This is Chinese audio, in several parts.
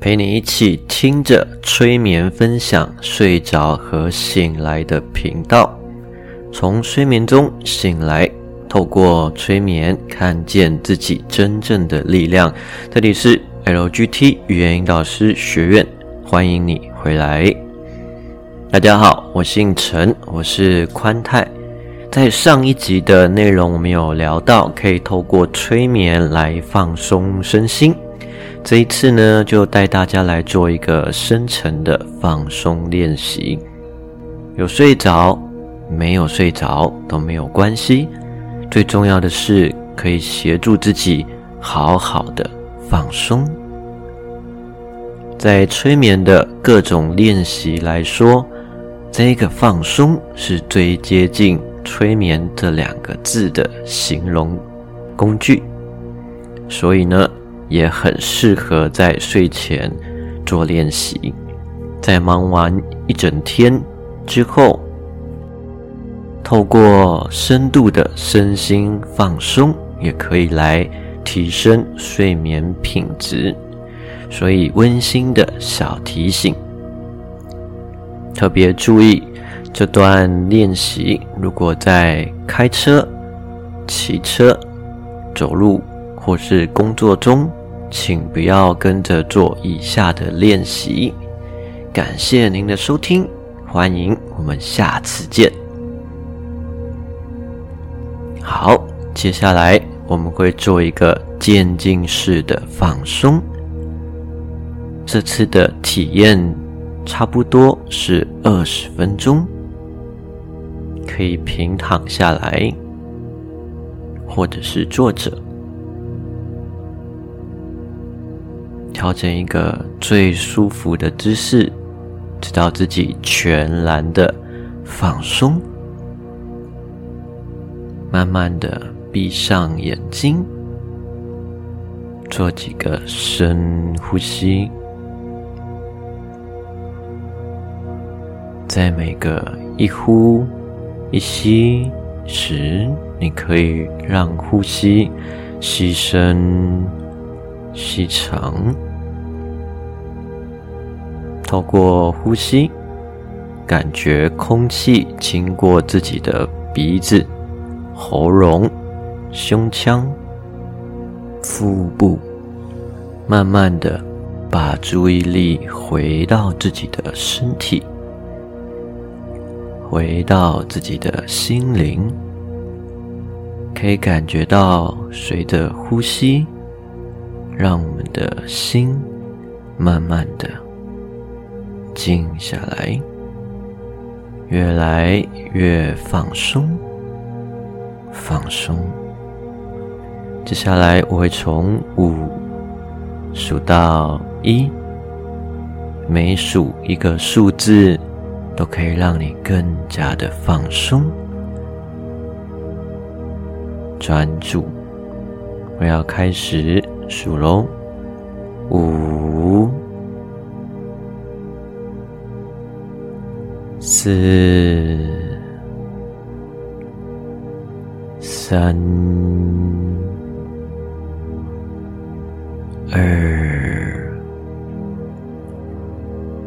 陪你一起听着催眠分享，睡着和醒来的频道。从睡眠中醒来，透过催眠看见自己真正的力量。这里是 LGT 语言引导师学院，欢迎你回来。大家好，我姓陈，我是宽泰。在上一集的内容，我们有聊到可以透过催眠来放松身心。这一次呢，就带大家来做一个深层的放松练习。有睡着，没有睡着都没有关系，最重要的是可以协助自己好好的放松。在催眠的各种练习来说，这个放松是最接近。催眠这两个字的形容工具，所以呢，也很适合在睡前做练习。在忙完一整天之后，透过深度的身心放松，也可以来提升睡眠品质。所以，温馨的小提醒，特别注意。这段练习，如果在开车、骑车、走路或是工作中，请不要跟着做以下的练习。感谢您的收听，欢迎我们下次见。好，接下来我们会做一个渐进式的放松。这次的体验差不多是二十分钟。可以平躺下来，或者是坐着，调整一个最舒服的姿势，直到自己全然的放松。慢慢的闭上眼睛，做几个深呼吸，在每个一呼。一吸时，你可以让呼吸吸深、吸长。透过呼吸，感觉空气经过自己的鼻子、喉咙、胸腔、腹部，慢慢的把注意力回到自己的身体。回到自己的心灵，可以感觉到随着呼吸，让我们的心慢慢的静下来，越来越放松，放松。接下来我会从五数到一，每数一个数字。都可以让你更加的放松、专注。我要开始数喽，五、四、三、二、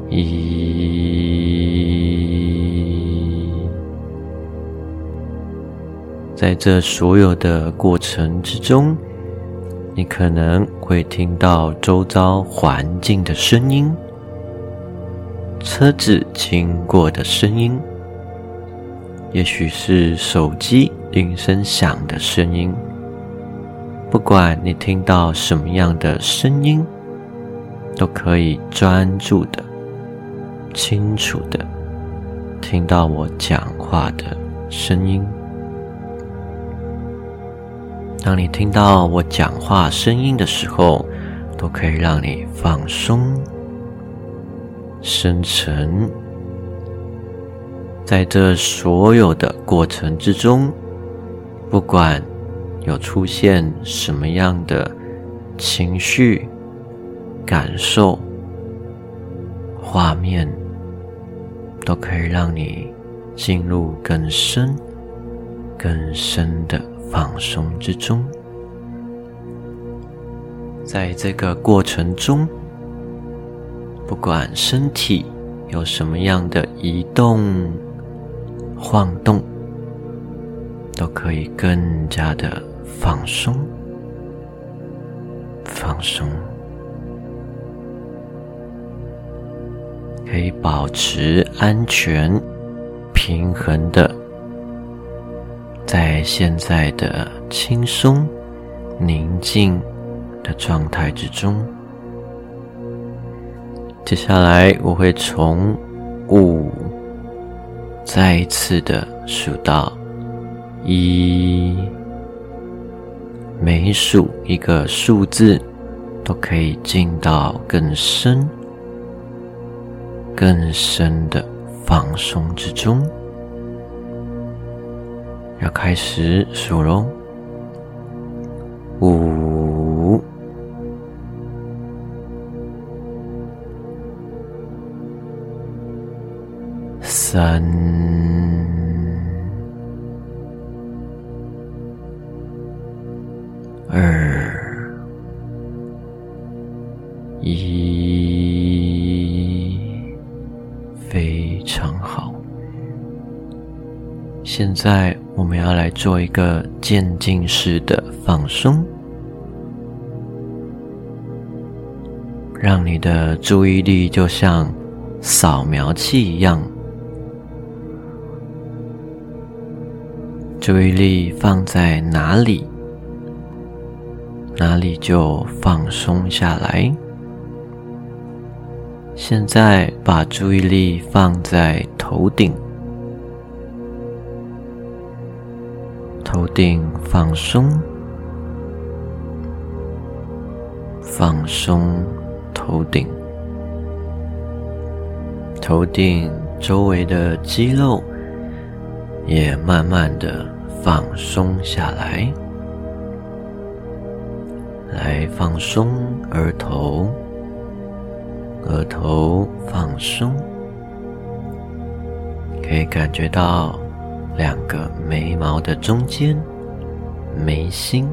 一。在这所有的过程之中，你可能会听到周遭环境的声音，车子经过的声音，也许是手机铃声响的声音。不管你听到什么样的声音，都可以专注的、清楚的听到我讲话的声音。当你听到我讲话声音的时候，都可以让你放松、深沉。在这所有的过程之中，不管有出现什么样的情绪、感受、画面，都可以让你进入更深、更深的。放松之中，在这个过程中，不管身体有什么样的移动、晃动，都可以更加的放松、放松。可以保持安全、平衡的，在现在的轻松、宁静的状态之中。接下来我会从五再一次的数到一，每数一个数字都可以进到更深。更深的放松之中，要开始数喽。五、三、二、一。非常好。现在做一个渐进式的放松，让你的注意力就像扫描器一样，注意力放在哪里，哪里就放松下来。现在把注意力放在头顶，头顶放松，放松头顶，头顶周围的肌肉也慢慢的放松下来，来放松额头。额头放松，可以感觉到两个眉毛的中间眉心。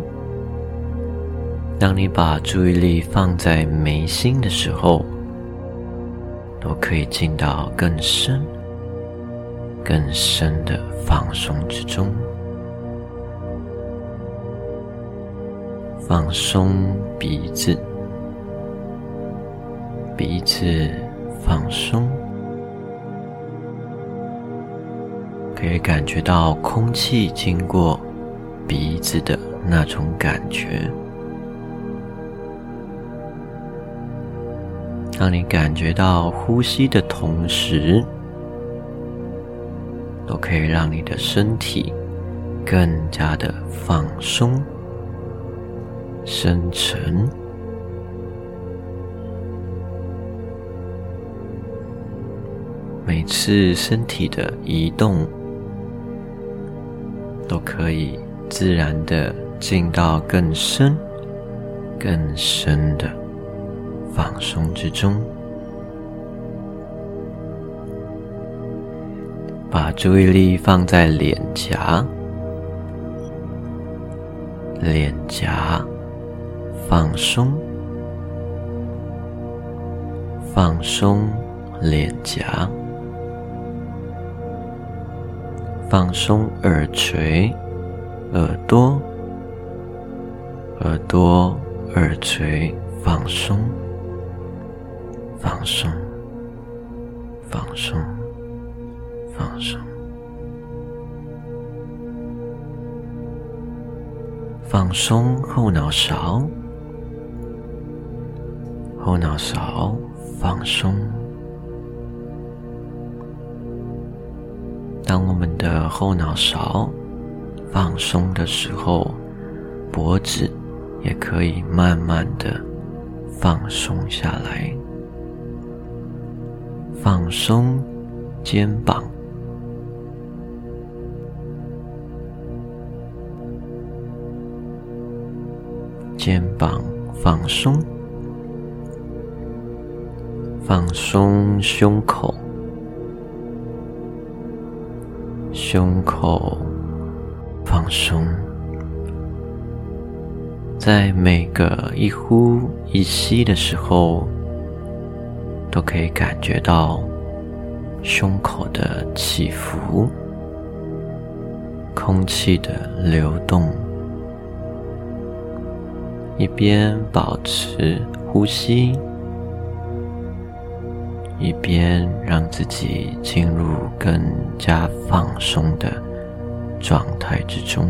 当你把注意力放在眉心的时候，都可以进到更深、更深的放松之中，放松鼻子。鼻子放松，可以感觉到空气经过鼻子的那种感觉。当你感觉到呼吸的同时，都可以让你的身体更加的放松、深沉。每次身体的移动，都可以自然的进到更深、更深的放松之中。把注意力放在脸颊，脸颊放松，放松脸颊。放松耳垂、耳朵、耳朵、耳垂，放松、放松、放松、放松，放松后脑勺，后脑勺放松。当我们的后脑勺放松的时候，脖子也可以慢慢的放松下来。放松肩膀，肩膀放松，放松胸口。胸口放松，在每个一呼一吸的时候，都可以感觉到胸口的起伏，空气的流动，一边保持呼吸，一边让自己进入更加放松的状态之中。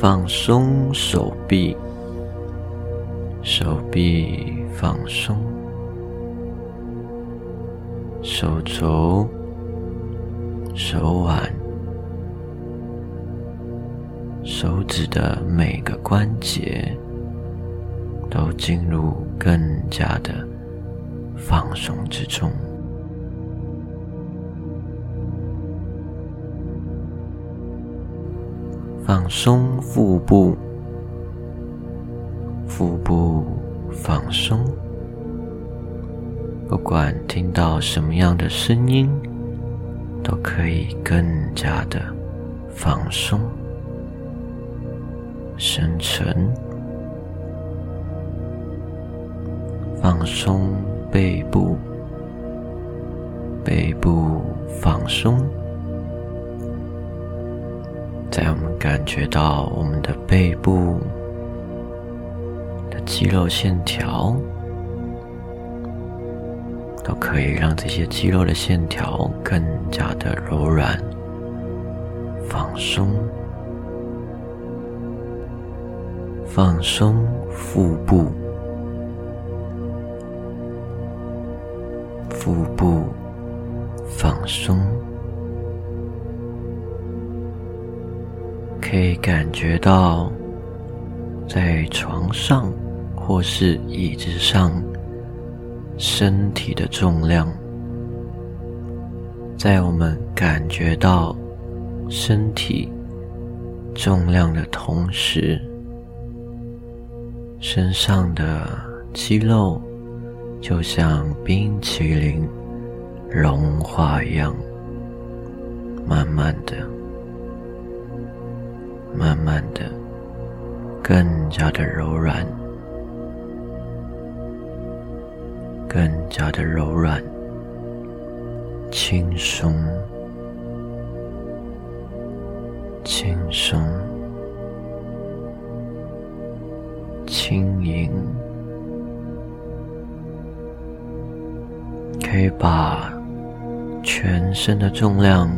放松手臂，手臂放松，手肘、手腕、手指的每个关节都进入更加的放松之中。放松腹部，腹部放松。不管听到什么样的声音，都可以更加的放松、深沉。放松背部，背部放松。在我们感觉到我们的背部的肌肉线条，都可以让这些肌肉的线条更加的柔软、放松，放松腹部，腹部放松。可以感觉到，在床上或是椅子上，身体的重量，在我们感觉到身体重量的同时，身上的肌肉就像冰淇淋融化一样，慢慢的。慢慢的，更加的柔软，更加的柔软，轻松，轻松，轻盈，可以把全身的重量。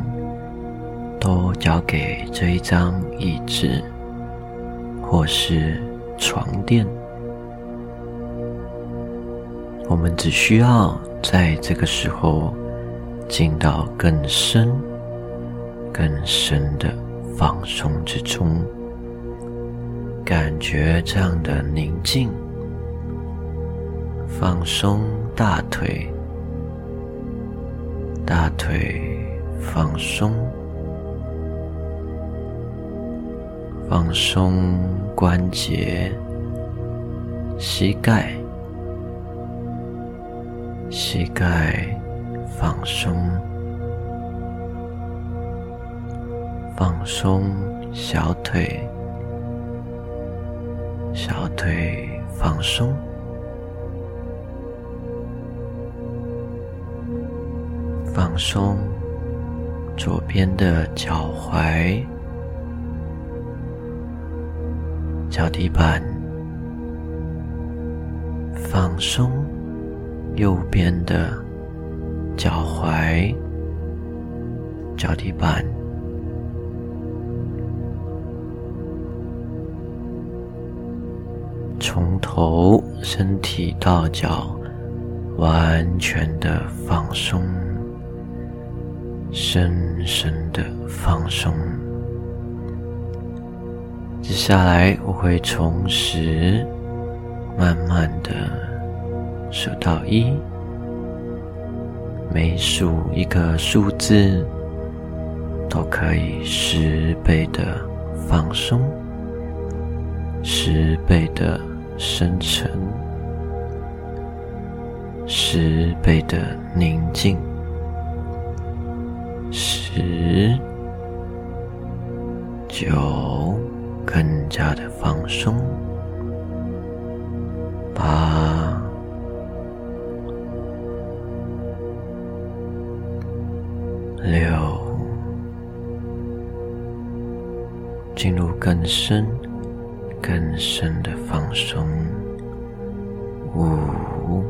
都交给这一张椅子，或是床垫。我们只需要在这个时候进到更深、更深的放松之中，感觉这样的宁静。放松大腿，大腿放松。放松关节，膝盖，膝盖放松，放松小腿，小腿放松，放松左边的脚踝。脚底板。放松，右边的脚踝、脚底板，头身体到脚完全的放松，深深的放松。接下来，我会从十慢慢的数到一，每数一个数字，都可以十倍的放松，十倍的深沉，十倍的宁静。十、九，更加的放松。八，六，进入更深、更深的放松。五，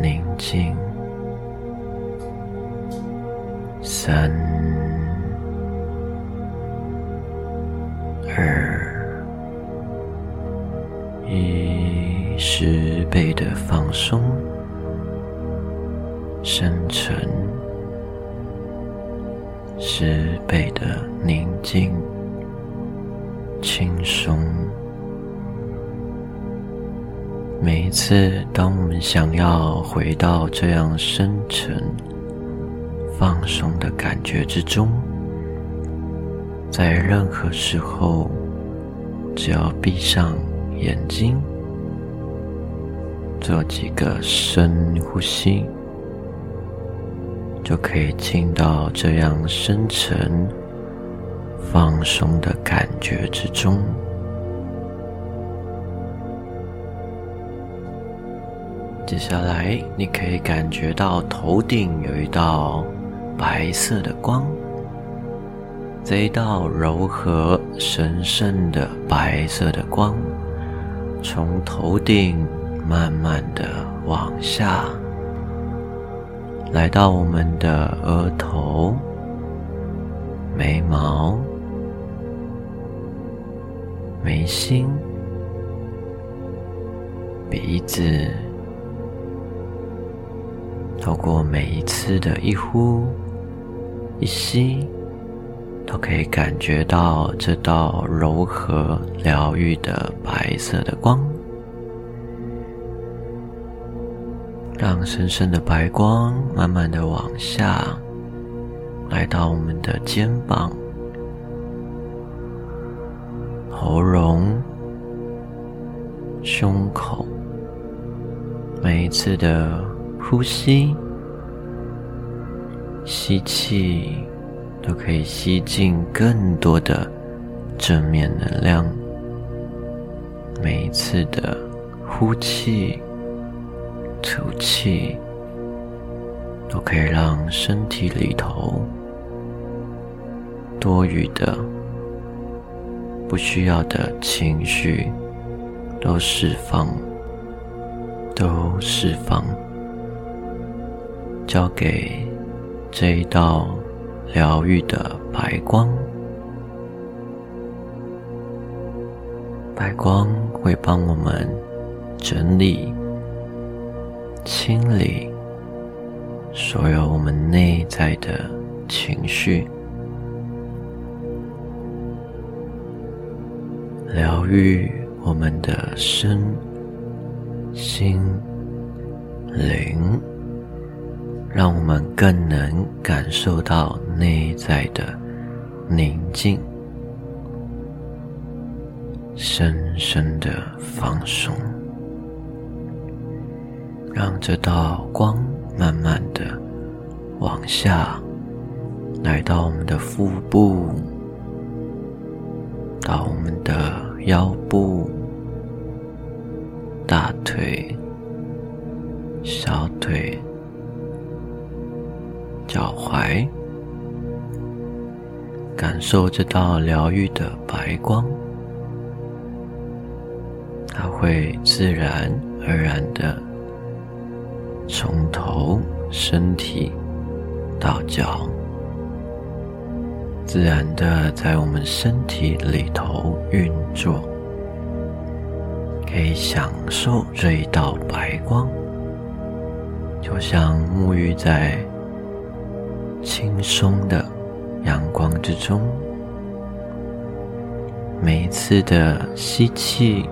宁静。三、轻松。每一次，当我们想要回到这样深沉。放松的感觉之中，在任何时候，只要闭上眼睛，做几个深呼吸，就可以进到这样深沉、放松的感觉之中。接下来，你可以感觉到头顶有一道。白色的光，这一道柔和、神圣的白色的光，从头顶慢慢的往下，来到我们的额头、眉毛、眉心、鼻子，透过每一次的一呼。一吸，都可以感觉到这道柔和疗愈的白色的光，让深深的白光慢慢的往下，来到我们的肩膀、喉咙、胸口，每一次的呼吸。吸气，都可以吸进更多的正面能量。每一次的呼气、吐气，都可以让身体里头多余的、不需要的情绪都释放，都释放，交给。这一道疗愈的白光，白光会帮我们整理、清理所有我们内在的情绪，疗愈我们的身心灵。让我们更能感受到内在的宁静，深深的放松，让这道光慢慢的往下，来到我们的腹部，到我们的腰部、大腿、小腿。脚踝，感受这道疗愈的白光，它会自然而然的从头身体到脚，自然的在我们身体里头运作，可以享受这一道白光，就像沐浴在。轻松的阳光之中，每一次的吸气，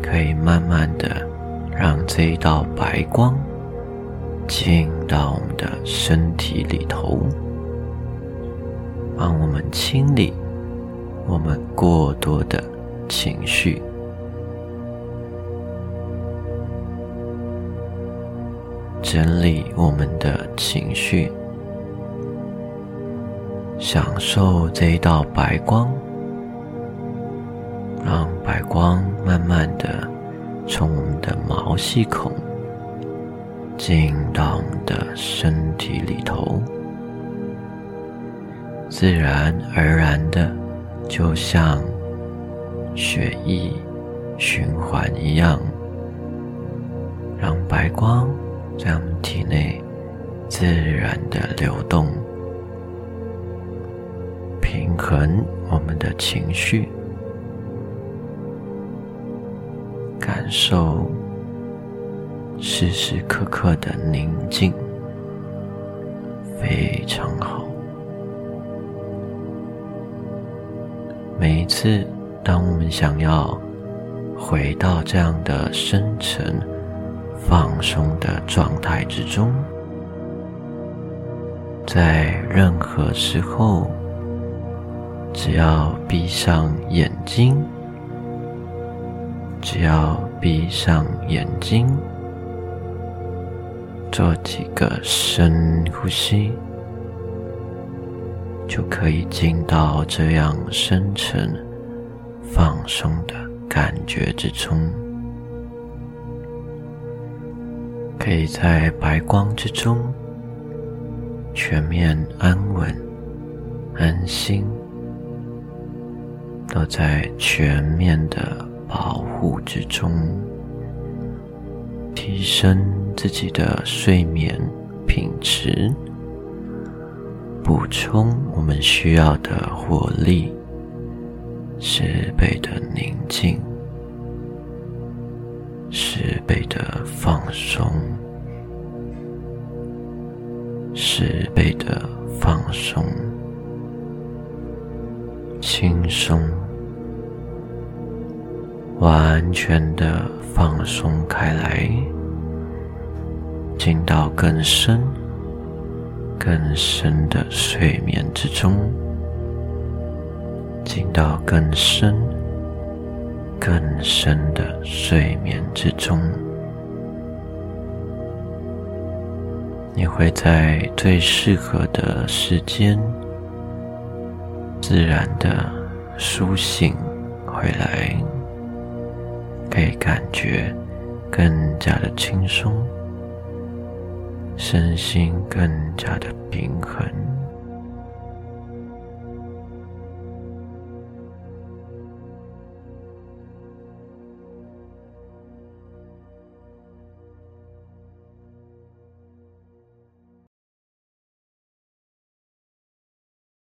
可以慢慢的让这一道白光进到我们的身体里头，帮我们清理我们过多的情绪，整理我们的情绪。享受这一道白光，让白光慢慢的从我们的毛细孔进到我们的身体里头，自然而然的，就像血液循环一样，让白光在我们体内自然的流动。平衡我们的情绪，感受时时刻刻的宁静，非常好。每一次，当我们想要回到这样的深沉、放松的状态之中，在任何时候。只要闭上眼睛，只要闭上眼睛，做几个深呼吸，就可以进到这样深沉、放松的感觉之中，可以在白光之中全面安稳、安心。都在全面的保护之中，提升自己的睡眠品质，补充我们需要的活力，十倍的宁静，十倍的放松，十倍的放松。轻松，完全的放松开来，进到更深、更深的睡眠之中，进到更深、更深的睡眠之中，你会在最适合的时间。自然的苏醒回来，可以感觉更加的轻松，身心更加的平衡。